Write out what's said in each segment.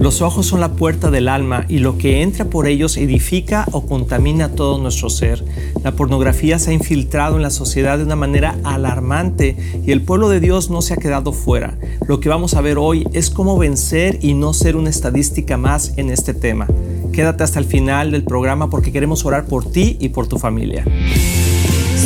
Los ojos son la puerta del alma y lo que entra por ellos edifica o contamina todo nuestro ser. La pornografía se ha infiltrado en la sociedad de una manera alarmante y el pueblo de Dios no se ha quedado fuera. Lo que vamos a ver hoy es cómo vencer y no ser una estadística más en este tema. Quédate hasta el final del programa porque queremos orar por ti y por tu familia.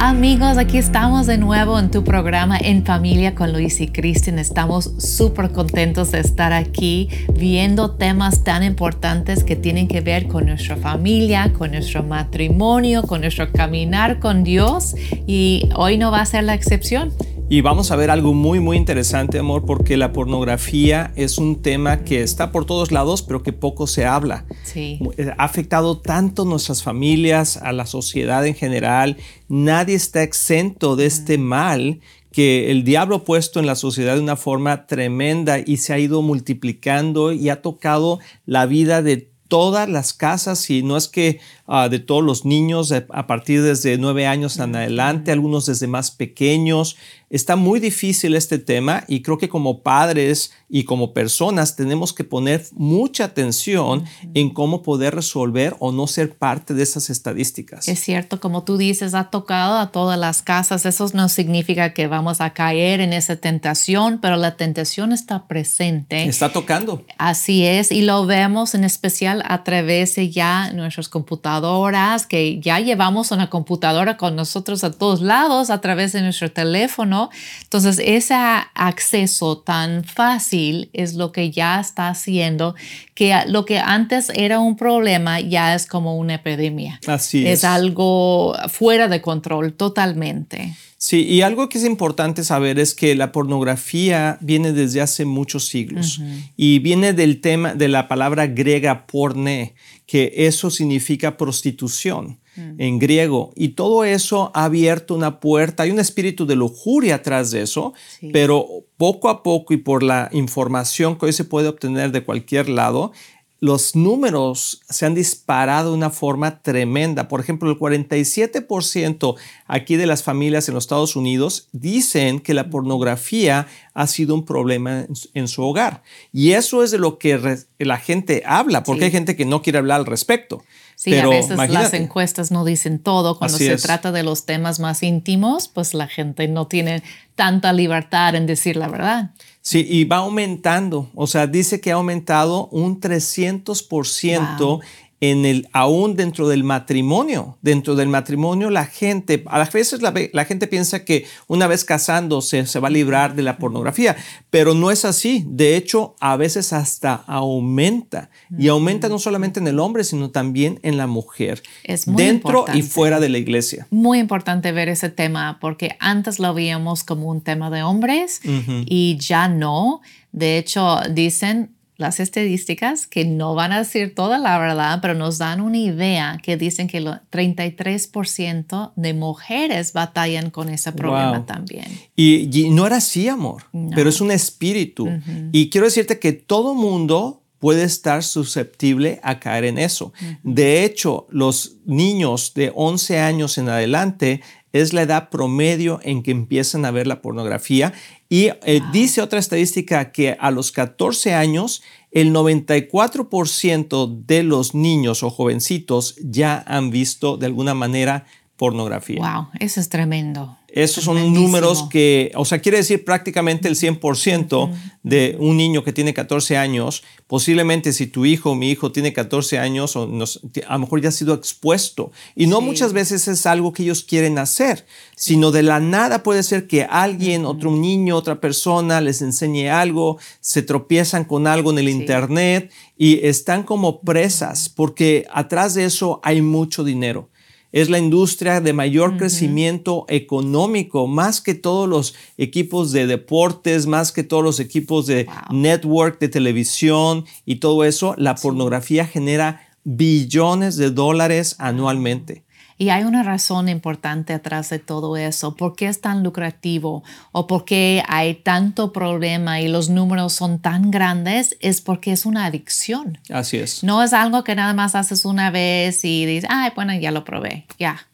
Amigos, aquí estamos de nuevo en tu programa En Familia con Luis y Kristen. Estamos súper contentos de estar aquí viendo temas tan importantes que tienen que ver con nuestra familia, con nuestro matrimonio, con nuestro caminar con Dios y hoy no va a ser la excepción. Y vamos a ver algo muy, muy interesante, amor, porque la pornografía es un tema que está por todos lados, pero que poco se habla. Sí. Eh, ha afectado tanto nuestras familias, a la sociedad en general. Nadie está exento de este mal que el diablo ha puesto en la sociedad de una forma tremenda y se ha ido multiplicando y ha tocado la vida de todas las casas y no es que Ah, de todos los niños a partir desde nueve años en adelante, algunos desde más pequeños. Está muy difícil este tema y creo que como padres y como personas tenemos que poner mucha atención en cómo poder resolver o no ser parte de esas estadísticas. Es cierto, como tú dices, ha tocado a todas las casas. Eso no significa que vamos a caer en esa tentación, pero la tentación está presente. Está tocando. Así es, y lo vemos en especial a través de ya nuestros computadores que ya llevamos una computadora con nosotros a todos lados a través de nuestro teléfono. Entonces, ese acceso tan fácil es lo que ya está haciendo que lo que antes era un problema ya es como una epidemia. Así es. Es algo fuera de control totalmente. Sí, y algo que es importante saber es que la pornografía viene desde hace muchos siglos y viene del tema de la palabra griega porne, que eso significa prostitución mm. en griego. Y todo eso ha abierto una puerta, hay un espíritu de lujuria atrás de eso, pero poco a poco y por la información que hoy se puede obtener de cualquier lado, los números se han disparado de una forma tremenda. Por ejemplo, el 47% aquí de las familias en los Estados Unidos dicen que la pornografía ha sido un problema en su, hogar. Y eso es de lo que la gente habla, porque hay gente que no quiere hablar al respecto. Sí, a veces las encuestas no dicen todo. Cuando se trata de los temas más íntimos, pues la gente no tiene tanta libertad en decir la verdad. Sí, y va aumentando. O sea, dice que ha aumentado un 300% en el, aún dentro del matrimonio. Dentro del matrimonio, la gente, a veces la, la gente piensa que una vez casándose se va a librar de la pornografía, pero no es así. De hecho, a veces hasta aumenta. Y aumenta no solamente en el hombre, sino también en la mujer. Es muy dentro y fuera de la iglesia. Muy importante ver ese tema, porque antes lo veíamos como un tema de hombres y ya no. De hecho, dicen las estadísticas que no van a decir toda la verdad, pero nos dan una idea que dicen que el 33% de mujeres batallan con ese problema también. Y, no era así, amor, pero es un espíritu. Y quiero decirte que todo mundo puede estar susceptible a caer en eso. De hecho, los niños de 11 años en adelante es la edad promedio en que empiezan a ver la pornografía. Y eh, dice otra estadística que a los 14 años, el 94% de los niños o jovencitos ya han visto de alguna manera pornografía. Wow, eso es tremendo. Esos son números que, o sea, quiere decir prácticamente el 100% de un niño que tiene 14 años. Posiblemente si tu hijo o mi hijo tiene 14 años, o a lo mejor ya ha sido expuesto. Y no muchas veces es algo que ellos quieren hacer, sino de la nada puede ser que alguien, otro niño, otra persona les enseñe algo, se tropiezan con algo en el Internet y están como presas porque atrás de eso hay mucho dinero es la industria de mayor crecimiento económico, más que todos los equipos de deportes, más que todos los equipos de network, de televisión y todo eso. La pornografía genera billones de dólares anualmente. Y hay una razón importante atrás de todo eso. ¿Por qué es tan lucrativo o por qué hay tanto problema y los números son tan grandes? Es porque es una adicción. Así es. No es algo que nada más haces una vez y dices, ay, bueno, ya lo probé, ya.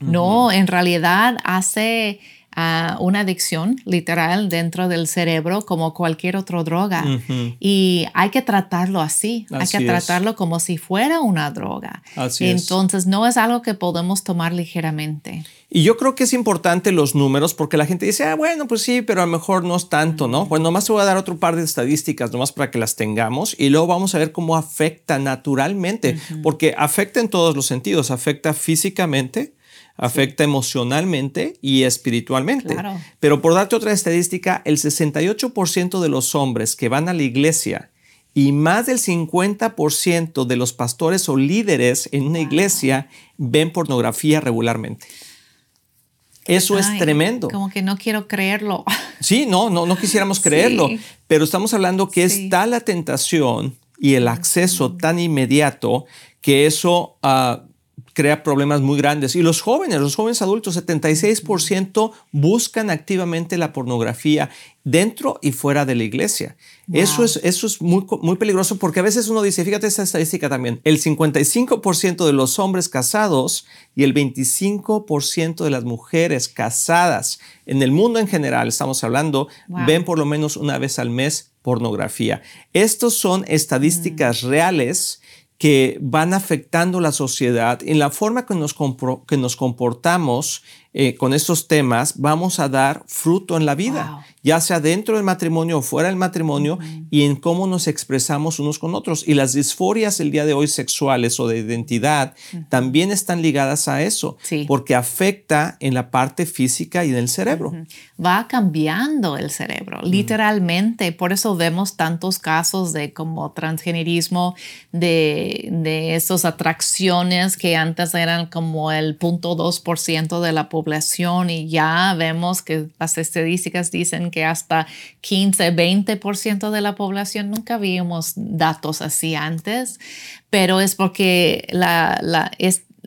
No, en realidad hace una adicción literal dentro del cerebro como cualquier otra droga. Y hay que tratarlo así, hay que tratarlo como si fuera una droga. Entonces no es algo que podemos tomar ligeramente. Y yo creo que es importante los números porque la gente dice, ah, bueno, pues sí, pero a lo mejor no es tanto, ¿no? Pues nomás te voy a dar otro par de estadísticas, nomás para que las tengamos y luego vamos a ver cómo afecta naturalmente, porque afecta en todos los sentidos, afecta físicamente, afecta emocionalmente y espiritualmente. Pero por darte otra estadística, el 68% de los hombres que van a la iglesia y más del 50% de los pastores o líderes en una iglesia ven pornografía regularmente. Eso es tremendo. Como que no quiero creerlo. Sí, no, no, no quisiéramos creerlo, pero estamos hablando que es tal la tentación y el acceso tan inmediato que eso uh, crea problemas muy grandes. Y los jóvenes, los jóvenes adultos, 76% buscan activamente la pornografía dentro y fuera de la iglesia. Eso es, eso es muy, muy peligroso porque a veces uno dice, fíjate esta estadística también, el 55% de los hombres casados y el 25% de las mujeres casadas en el mundo en general, estamos hablando, ven por lo menos una vez al mes pornografía. Estos son estadísticas mm. reales que van afectando la sociedad en la forma que nos, que nos comportamos eh, con estos temas, vamos a dar fruto en la vida, ya sea dentro del matrimonio o fuera del matrimonio, y en cómo nos expresamos unos con otros. Y las disforias el día de hoy sexuales o de identidad también están ligadas a eso, porque afecta en la parte física y del cerebro. Va cambiando el cerebro, literalmente. Por eso vemos tantos casos de como transgenerismo, de, de esas atracciones que antes eran como el 0.2% de la población y ya vemos que las estadísticas dicen que hasta 15, 20% de la población, nunca vimos datos así antes, pero es porque la, la,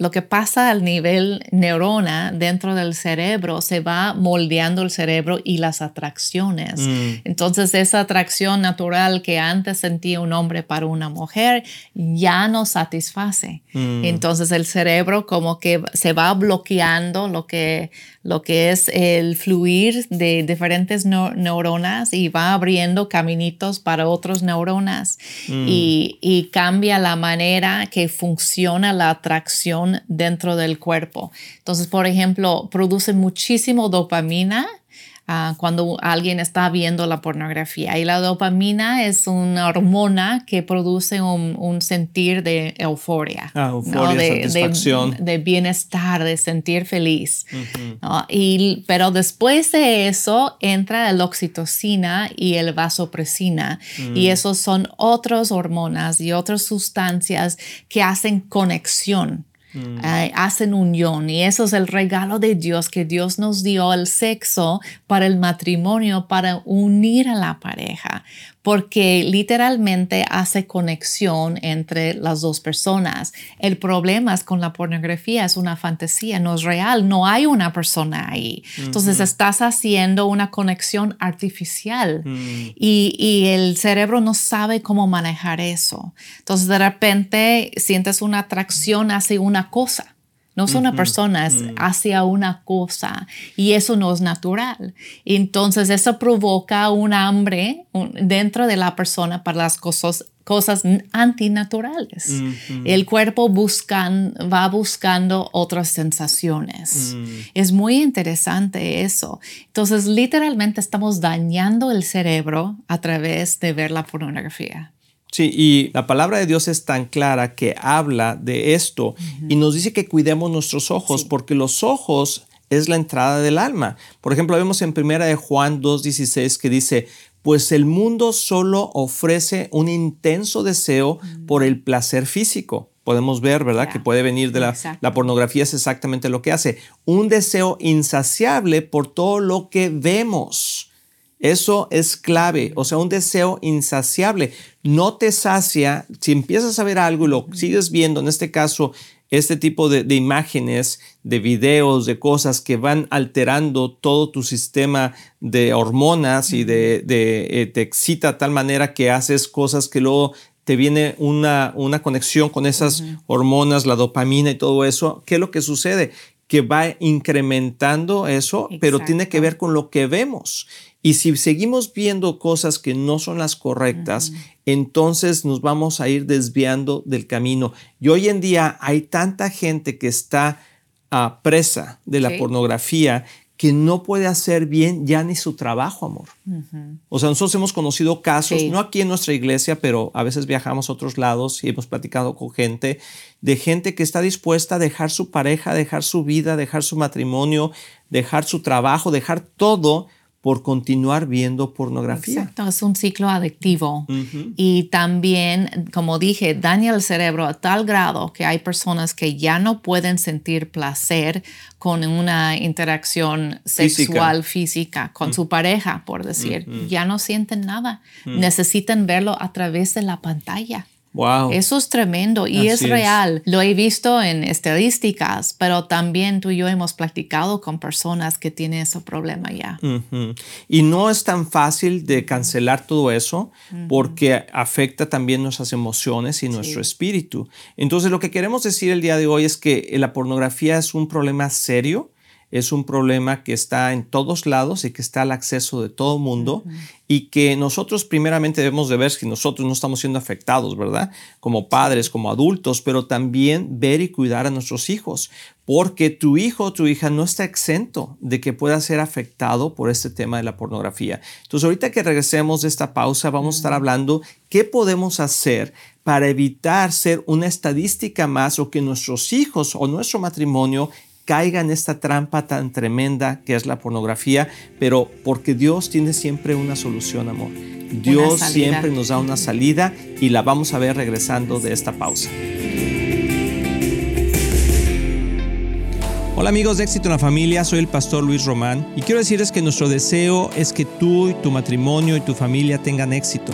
lo que pasa al nivel neurona dentro del cerebro se va moldeando el cerebro y las atracciones. Mm. Entonces esa atracción natural que antes sentía un hombre para una mujer ya no satisface. Mm. Entonces el cerebro como que se va bloqueando lo que, lo que es el fluir de diferentes neuronas y va abriendo caminitos para otros neuronas mm. y, y cambia la manera que funciona la atracción dentro del cuerpo. Entonces, por ejemplo, produce muchísimo dopamina Ah, cuando alguien está viendo la pornografía. Y la dopamina es una hormona que produce un, sentir de euforia, ah, euforia de, satisfacción. De, bienestar, de sentir feliz. y, pero después de eso entra la oxitocina y el vasopresina. Y mm. esos son otras hormonas y otras sustancias que hacen conexión Mm. hacen unión y eso es el regalo de Dios que Dios nos dio el sexo para el matrimonio, para unir a la pareja porque literalmente hace conexión entre las dos personas. El problema es con la pornografía, es una fantasía, no es real, no hay una persona ahí. Entonces estás haciendo una conexión artificial mm. y, y, el cerebro no sabe cómo manejar eso. Entonces de repente sientes una atracción hacia una cosa no son una persona, es hacia una cosa y eso no es natural. Entonces eso provoca un hambre dentro de la persona para las cosas, cosas antinaturales. El cuerpo buscan, va buscando otras sensaciones. Mm. Es muy interesante eso. Entonces literalmente estamos dañando el cerebro a través de ver la pornografía. Sí, y la palabra de Dios es tan clara que habla de esto y nos dice que cuidemos nuestros ojos porque los ojos es la entrada del alma. Por ejemplo, vemos en primera de Juan 2.16 que dice, pues el mundo solo ofrece un intenso deseo por el placer físico. Podemos ver, ¿verdad? Que puede venir de la, la pornografía, es exactamente lo que hace. Un deseo insaciable por todo lo que vemos. Eso es clave, o sea, un deseo insaciable. No te sacia, si empiezas a ver algo y lo sigues viendo, en este caso, este tipo de, imágenes, de videos, de cosas que van alterando todo tu sistema de hormonas y de, eh, te excita de tal manera que haces cosas que luego te viene una, una conexión con esas hormonas, la dopamina y todo eso, ¿qué es lo que sucede? Que va incrementando eso, pero tiene que ver con lo que vemos. Y si seguimos viendo cosas que no son las correctas, entonces nos vamos a ir desviando del camino. Y hoy en día hay tanta gente que está a presa de la pornografía que no puede hacer bien ya ni su trabajo, amor. O sea, nosotros hemos conocido casos, no aquí en nuestra iglesia, pero a veces viajamos a otros lados y hemos platicado con gente, de gente que está dispuesta a dejar su pareja, dejar su vida, dejar su matrimonio, dejar su trabajo, dejar todo por continuar viendo pornografía. Exacto, es un ciclo adictivo. Y también, como dije, daña el cerebro a tal grado que hay personas que ya no pueden sentir placer con una interacción sexual física, con su pareja, por decir. Ya no sienten nada. Necesitan verlo a través de la pantalla. Wow. Eso es tremendo y es real. Lo he visto en estadísticas, pero también tú y yo hemos platicado con personas que tienen ese problema ya. Y no es tan fácil de cancelar todo eso porque afecta también nuestras emociones y nuestro espíritu. Entonces lo que queremos decir el día de hoy es que la pornografía es un problema serio es un problema que está en todos lados y que está al acceso de todo el mundo y que nosotros primeramente debemos de ver si nosotros no estamos siendo afectados, ¿verdad? Como padres, como adultos, pero también ver y cuidar a nuestros hijos, porque tu hijo o tu hija no está exento de que pueda ser afectado por este tema de la pornografía. Entonces, ahorita que regresemos de esta pausa, vamos a estar hablando qué podemos hacer para evitar ser una estadística más o que nuestros hijos o nuestro matrimonio caiga en esta trampa tan tremenda que es la pornografía, pero porque Dios tiene siempre una solución, amor. Dios siempre nos da una salida y la vamos a ver regresando de esta pausa. Hola amigos de Éxito en la Familia, soy el pastor Luis Román y quiero decirles que nuestro deseo es que tú y tu matrimonio y tu familia tengan éxito.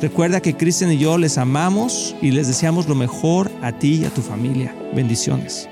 Recuerda que Cristian y yo les amamos y les deseamos lo mejor a ti y a tu familia. Bendiciones.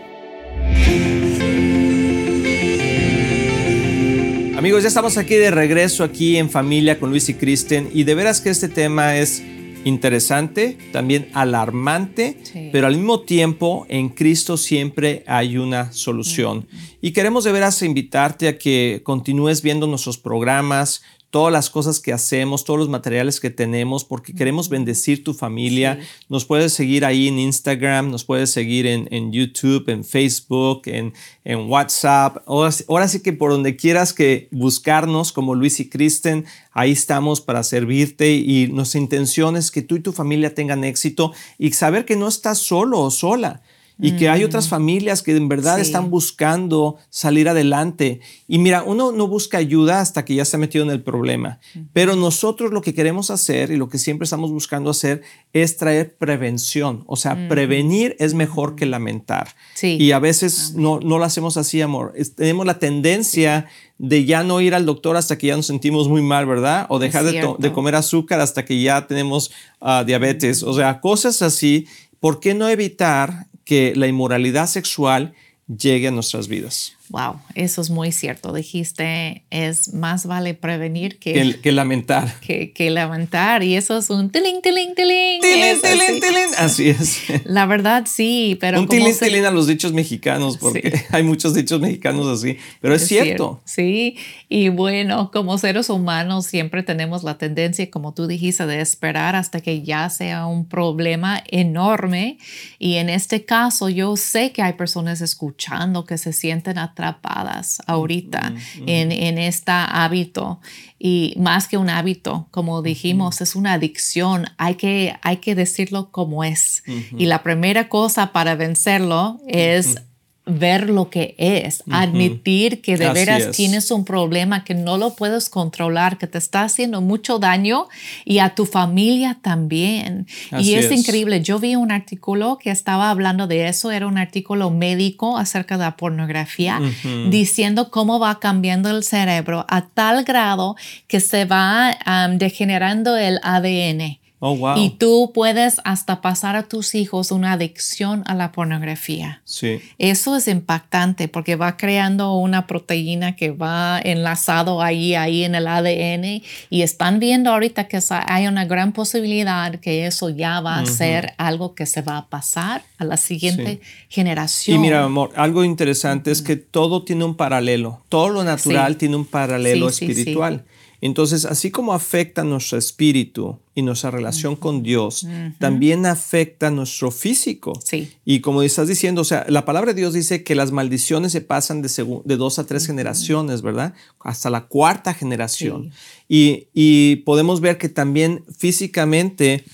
Amigos, ya estamos aquí de regreso aquí en familia con Luis y Kristen y de veras que este tema es interesante, también alarmante, pero al mismo tiempo en Cristo siempre hay una solución. Y queremos de veras invitarte a que continúes viendo nuestros programas, todas las cosas que hacemos, todos los materiales que tenemos, porque queremos bendecir tu familia. Nos puedes seguir ahí en Instagram, nos puedes seguir en, YouTube, en Facebook, en, en WhatsApp. Ahora, sí que por donde quieras que buscarnos como Luis y Kristen, ahí estamos para servirte y nuestra intención es que tú y tu familia tengan éxito y saber que no estás solo o sola y que hay otras familias que en verdad están buscando salir adelante. Y mira, uno no busca ayuda hasta que ya se ha metido en el problema, pero nosotros lo que queremos hacer y lo que siempre estamos buscando hacer es traer prevención, o sea, prevenir es mejor que lamentar. Y a veces no, no lo hacemos así, amor. tenemos la tendencia de ya no ir al doctor hasta que ya nos sentimos muy mal, ¿verdad? O dejar de, comer azúcar hasta que ya tenemos ah, diabetes, o sea, cosas así. ¿Por qué no evitar que la inmoralidad sexual llegue a nuestras vidas. Wow, eso es muy cierto. Dijiste, es más vale prevenir que, que, lamentar. Que, que, lamentar. Y eso es un tiling, tiling, tiling. Tiling, tiling, tiling. Así es. La verdad, sí, pero. Un tiling, tiling a los dichos mexicanos, porque hay muchos dichos mexicanos así. Pero es, cierto. Sí, y bueno, como seres humanos siempre tenemos la tendencia, como tú dijiste, de esperar hasta que ya sea un problema enorme. Y en este caso, yo sé que hay personas escuchando que se sienten a atrapadas ahorita en, en este hábito. Y más que un hábito, como dijimos, es una adicción. Hay que, hay que decirlo como es. Y la primera cosa para vencerlo es ver lo que es, admitir que de veras tienes un problema que no lo puedes controlar, que te está haciendo mucho daño y a tu familia también. y es, increíble. Yo vi un artículo que estaba hablando de eso, era un artículo médico acerca de la pornografía, diciendo cómo va cambiando el cerebro a tal grado que se va degenerando el ADN. Oh, y tú puedes hasta pasar a tus hijos una adicción a la pornografía. Sí. Eso es impactante porque va creando una proteína que va enlazado ahí, ahí en el ADN y están viendo ahorita que hay una gran posibilidad que eso ya va a ser algo que se va a pasar a la siguiente generación. Y mira, amor, algo interesante es que todo tiene un paralelo. Todo lo natural tiene un paralelo espiritual. Entonces, así como afecta nuestro espíritu y nuestra relación con Dios, también afecta nuestro físico. Sí. Y como estás diciendo, o sea, la palabra de Dios dice que las maldiciones se pasan de, de dos a tres generaciones, ¿verdad? Hasta la cuarta generación. Y, podemos ver que también físicamente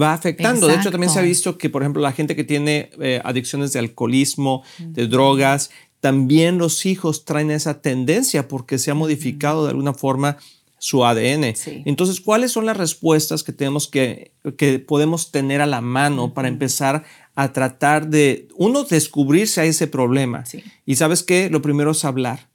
va afectando. De hecho, también se ha visto que, por ejemplo, la gente que tiene eh, adicciones de alcoholismo, de drogas, también los hijos traen esa tendencia porque se ha modificado de alguna forma su ADN. Entonces, ¿cuáles son las respuestas que tenemos que, que podemos tener a la mano para empezar a tratar de, uno, descubrirse a ese problema? Y sabes qué, lo primero es hablar.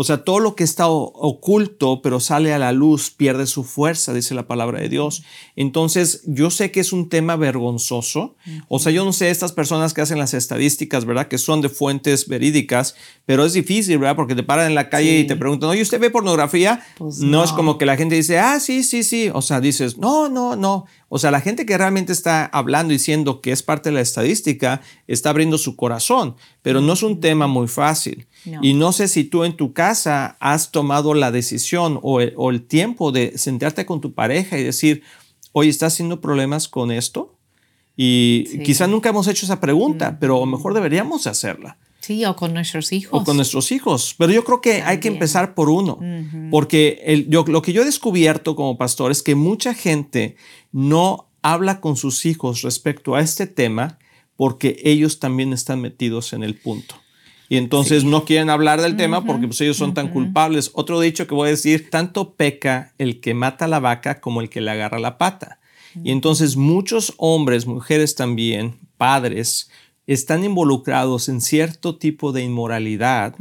O sea, todo lo que está oculto, pero sale a la luz, pierde su fuerza, dice la palabra de Dios. Entonces, yo sé que es un tema vergonzoso. O sea, yo no sé estas personas que hacen las estadísticas, ¿verdad? Que son de fuentes verídicas, pero es difícil, ¿verdad? Porque te paran en la calle y te preguntan, oye, ¿usted ve pornografía? Pues no. es como que la gente dice, ah, sí, sí, sí. O sea, dices, no, no, no. O sea, la gente que realmente está hablando y diciendo que es parte de la estadística está abriendo su corazón, pero no es un tema muy fácil. Y no sé si tú en tu casa has tomado la decisión o el, tiempo de sentarte con tu pareja y decir, oye, ¿estás haciendo problemas con esto? Y quizá nunca hemos hecho esa pregunta, pero a lo mejor deberíamos hacerla. Sí, o con nuestros hijos. O con nuestros hijos. Pero yo creo que hay que empezar por uno. Porque el, yo, lo que yo he descubierto como pastor es que mucha gente no habla con sus hijos respecto a este tema porque ellos también están metidos en el punto. Y entonces no quieren hablar del tema porque pues, ellos son tan culpables. Otro dicho que voy a decir, tanto peca el que mata la vaca como el que le agarra la pata. Y entonces muchos hombres, mujeres también, padres, están involucrados en cierto tipo de inmoralidad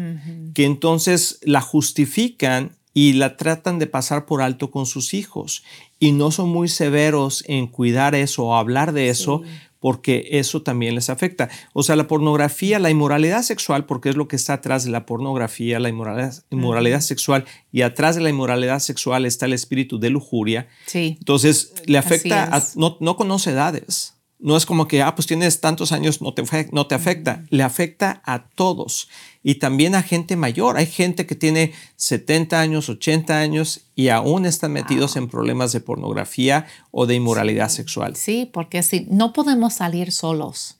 que entonces la justifican y la tratan de pasar por alto con sus hijos. Y no son muy severos en cuidar eso o hablar de eso porque eso también les afecta. O sea, la pornografía, la inmoralidad sexual, porque es lo que está atrás de la pornografía, la inmoralidad, sexual, y atrás de la inmoralidad sexual está el espíritu de lujuria. Sí. Entonces, le afecta, a, no, no conoce edades. No es como que, ah, pues tienes tantos años, no te, no te afecta. Le afecta a todos y también a gente mayor. Hay gente que tiene 70 años, 80 años y aún están metidos en problemas de pornografía o de inmoralidad sexual. Sí, porque si no podemos salir solos.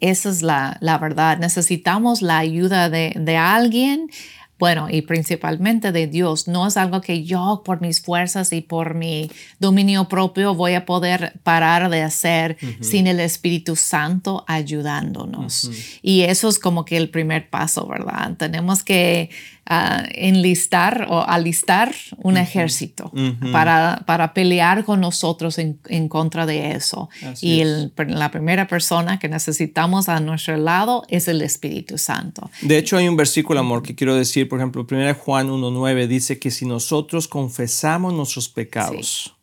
Esa es la, la verdad. Necesitamos la ayuda de, de alguien bueno, y principalmente de Dios. No es algo que yo por mis fuerzas y por mi dominio propio voy a poder parar de hacer sin el Espíritu Santo ayudándonos. Y eso es como que el primer paso, ¿verdad? Tenemos que enlistar o alistar un ejército para, para, pelear con nosotros en, en contra de eso. y la primera persona que necesitamos a nuestro lado es el Espíritu Santo. De hecho, hay un versículo, amor, que quiero decir, por ejemplo, 1 Juan 1.9 dice que si nosotros confesamos nuestros pecados,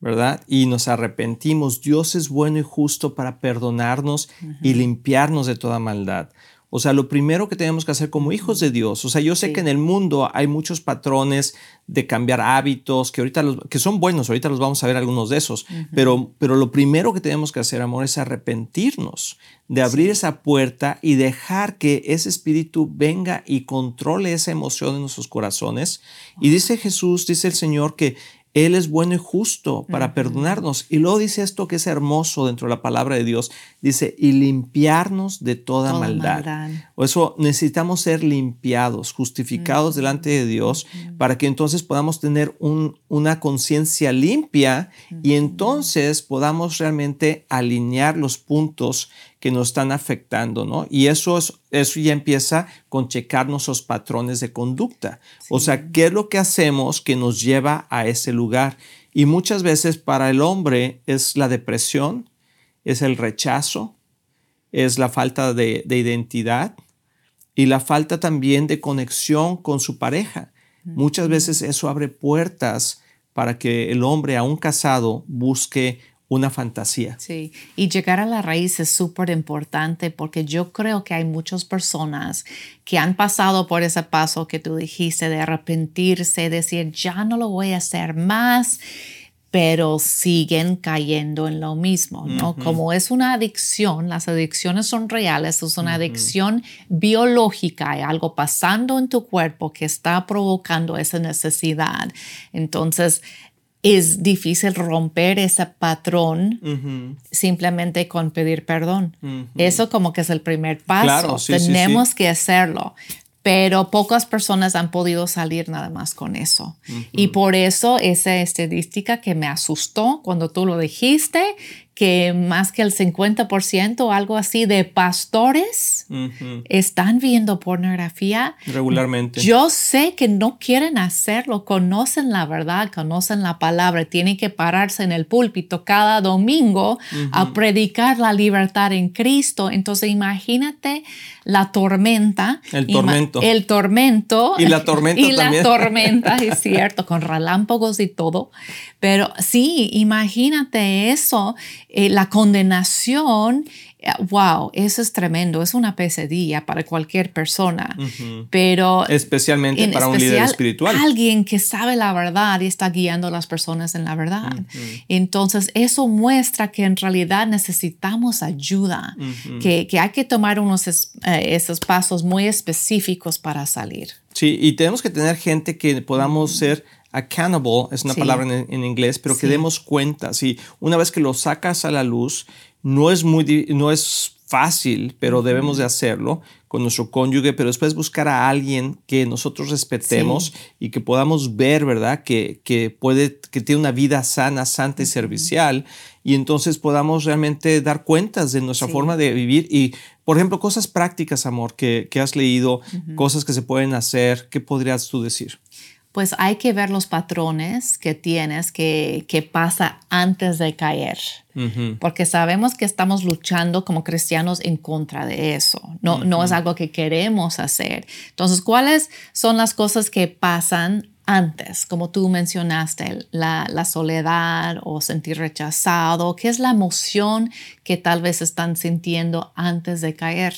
¿verdad? Y nos arrepentimos, Dios es bueno y justo para perdonarnos y limpiarnos de toda maldad. O sea, lo primero que tenemos que hacer como hijos de Dios, o sea, yo sé que en el mundo hay muchos patrones de cambiar hábitos que ahorita los, que son buenos, ahorita los vamos a ver algunos de esos, pero, pero lo primero que tenemos que hacer, amor, es arrepentirnos, de abrir esa puerta y dejar que ese espíritu venga y controle esa emoción en nuestros corazones. Y dice Jesús, dice el Señor, que él es bueno y justo para perdonarnos. Y luego dice esto que es hermoso dentro de la palabra de Dios. Dice, y limpiarnos de toda, maldad. O eso necesitamos ser limpiados, justificados delante de Dios, para que entonces podamos tener una conciencia limpia y entonces podamos realmente alinear los puntos que nos están afectando, ¿no? Y eso, es, eso ya empieza con checar nuestros patrones de conducta. O sea, ¿qué es lo que hacemos que nos lleva a ese lugar? Y muchas veces para el hombre es la depresión, es el rechazo, es la falta de, de identidad y la falta también de conexión con su pareja. Muchas veces eso abre puertas para que el hombre, aún casado, busque una fantasía. Sí, y llegar a la raíz es súper importante porque yo creo que hay muchas personas que han pasado por ese paso que tú dijiste de arrepentirse, decir, ya no lo voy a hacer más pero siguen cayendo en lo mismo, ¿no? Como es una adicción, las adicciones son reales, es una adicción biológica, hay algo pasando en tu cuerpo que está provocando esa necesidad. Entonces, es difícil romper ese patrón simplemente con pedir perdón. Eso como que es el primer paso. Tenemos que hacerlo. Pero pocas personas han podido salir nada más con eso. Y por eso esa estadística que me asustó cuando tú lo dijiste, que más que el 50% o algo así de pastores están viendo pornografía regularmente. Yo sé que no quieren hacerlo, conocen la verdad, conocen la palabra, tienen que pararse en el púlpito cada domingo a predicar la libertad en Cristo. Entonces imagínate la tormenta. El tormento. El tormento. Y la tormenta y también. la tormenta, es cierto, con relámpagos y todo. Pero sí, imagínate eso eh, la condenación, eh, wow, eso es tremendo, es una pesadilla para cualquier persona, pero especialmente para un líder espiritual. Alguien que sabe la verdad y está guiando a las personas en la verdad. Entonces, eso muestra que en realidad necesitamos ayuda, que, que, hay que tomar unos eh, esos pasos muy específicos para salir. Sí, y tenemos que tener gente que podamos ser accountable, es una palabra en, inglés, pero que demos cuenta. Si una vez que lo sacas a la luz, no es muy, no es fácil, pero debemos de hacerlo con nuestro cónyuge, pero después buscar a alguien que nosotros respetemos y que podamos ver, ¿verdad? Que, que, puede, que tiene una vida sana, santa y servicial y entonces podamos realmente dar cuentas de nuestra forma de vivir y, por ejemplo, cosas prácticas, amor, que, que has leído, cosas que se pueden hacer, ¿qué podrías tú decir? Pues hay que ver los patrones que tienes que, que pasa antes de caer, porque sabemos que estamos luchando como cristianos en contra de eso, no, no es algo que queremos hacer. Entonces, ¿cuáles son las cosas que pasan antes, como tú mencionaste, la, soledad o sentir rechazado, qué es la emoción que tal vez están sintiendo antes de caer.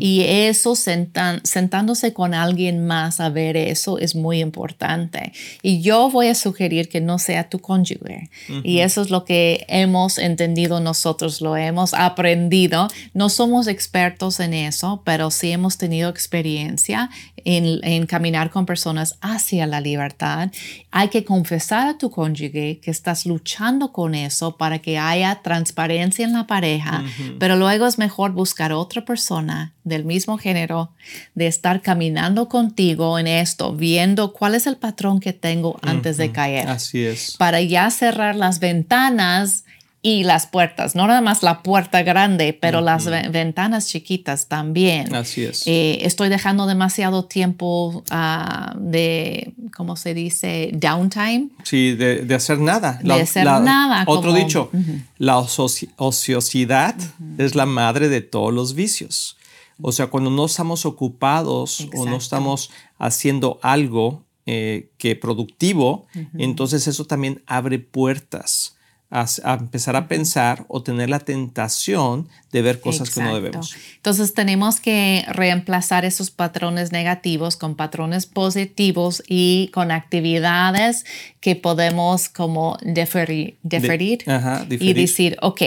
Y eso, sentándose con alguien más a ver eso es muy importante. Y yo voy a sugerir que no sea tu cónyuge. Y eso es lo que hemos entendido nosotros, lo hemos aprendido. No somos expertos en eso, pero sí hemos tenido experiencia en, en caminar con personas hacia la libertad libertad. Hay que confesar a tu cónyuge que estás luchando con eso para que haya transparencia en la pareja, pero luego es mejor buscar otra persona del mismo género, de estar caminando contigo en esto, viendo cuál es el patrón que tengo antes de caer. Así es. Para ya cerrar las ventanas y las puertas, no nada más la puerta grande, pero las ventanas chiquitas también. Así es. Eh, estoy dejando demasiado tiempo ah, de, ¿cómo se dice? Downtime. Sí, de, hacer nada. De hacer nada. Otro dicho, la ociosidad es la madre de todos los vicios. O sea, cuando no estamos ocupados o no estamos haciendo algo eh, que productivo, entonces eso también abre puertas a, empezar a pensar o tener la tentación de ver cosas que no debemos. Entonces tenemos que reemplazar esos patrones negativos con patrones positivos y con actividades que podemos como deferir, deferir y decir, ok,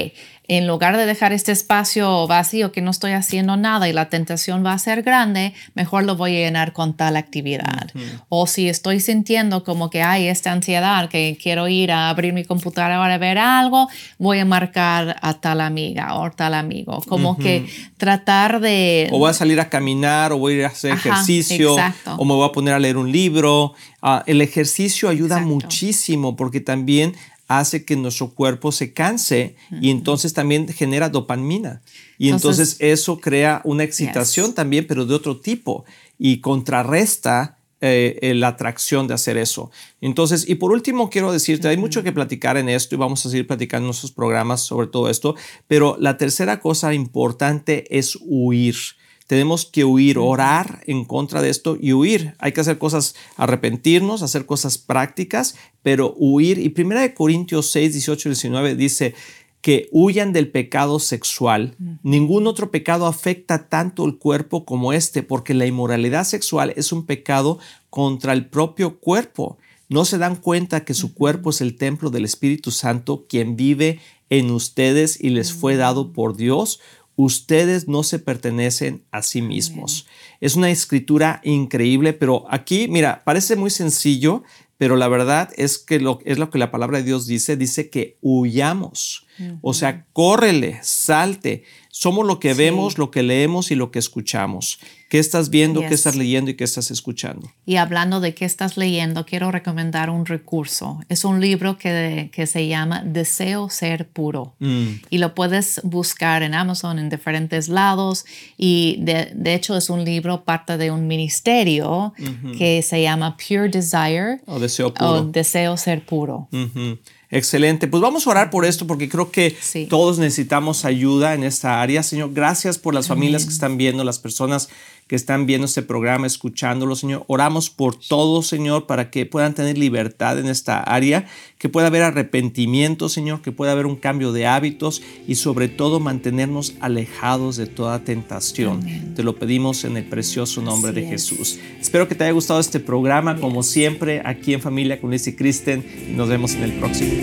en lugar de dejar este espacio vacío que no estoy haciendo nada y la tentación va a ser grande, mejor lo voy a llenar con tal actividad. O si estoy sintiendo como que hay esta ansiedad, que quiero ir a abrir mi computadora a ver algo, voy a marcar a tal amiga o tal amigo. Como que tratar de... O voy a salir a caminar o voy a ir a hacer ejercicio o me voy a poner a leer un libro. Ah, el ejercicio ayuda muchísimo porque también hace que nuestro cuerpo se canse y entonces también genera dopamina. Y entonces, eso crea una excitación también, pero de otro tipo, y contrarresta eh, eh, la atracción de hacer eso. Entonces, y por último, quiero decirte, hay mucho que platicar en esto y vamos a seguir platicando en nuestros programas sobre todo esto, pero la tercera cosa importante es huir. Tenemos que huir, orar en contra de esto y huir. Hay que hacer cosas, arrepentirnos, hacer cosas prácticas, pero huir. Y 1 Corintios 6, 18 y 19 dice que huyan del pecado sexual. Ningún otro pecado afecta tanto el cuerpo como este, porque la inmoralidad sexual es un pecado contra el propio cuerpo. No se dan cuenta que su cuerpo es el templo del Espíritu Santo, quien vive en ustedes y les fue dado por Dios ustedes no se pertenecen a sí mismos. Es una escritura increíble, pero aquí, mira, parece muy sencillo, pero la verdad es que lo, es lo que la palabra de Dios dice, dice que huyamos. O sea, córrele, salte. Somos lo que vemos, lo que leemos y lo que escuchamos. ¿Qué estás viendo, qué estás leyendo y qué estás escuchando? Y hablando de qué estás leyendo, quiero recomendar un recurso. Es un libro que, que se llama Deseo Ser Puro. Mm. Y lo puedes buscar en Amazon en diferentes lados. Y de, hecho es un libro parte de un ministerio que se llama Pure Desire. O Deseo Puro. O Deseo Ser Puro. Excelente. Pues vamos a orar por esto porque creo que todos necesitamos ayuda en esta área. Señor, gracias por las familias que están viendo, las personas que están viendo este programa, escuchándolo, Señor. Oramos por todos, Señor, para que puedan tener libertad en esta área, que pueda haber arrepentimiento, Señor, que pueda haber un cambio de hábitos y sobre todo mantenernos alejados de toda tentación. Te lo pedimos en el precioso nombre de Jesús. Espero que te haya gustado este programa, como siempre, aquí en Familia con Liz y Kristen. Y nos vemos en el próximo.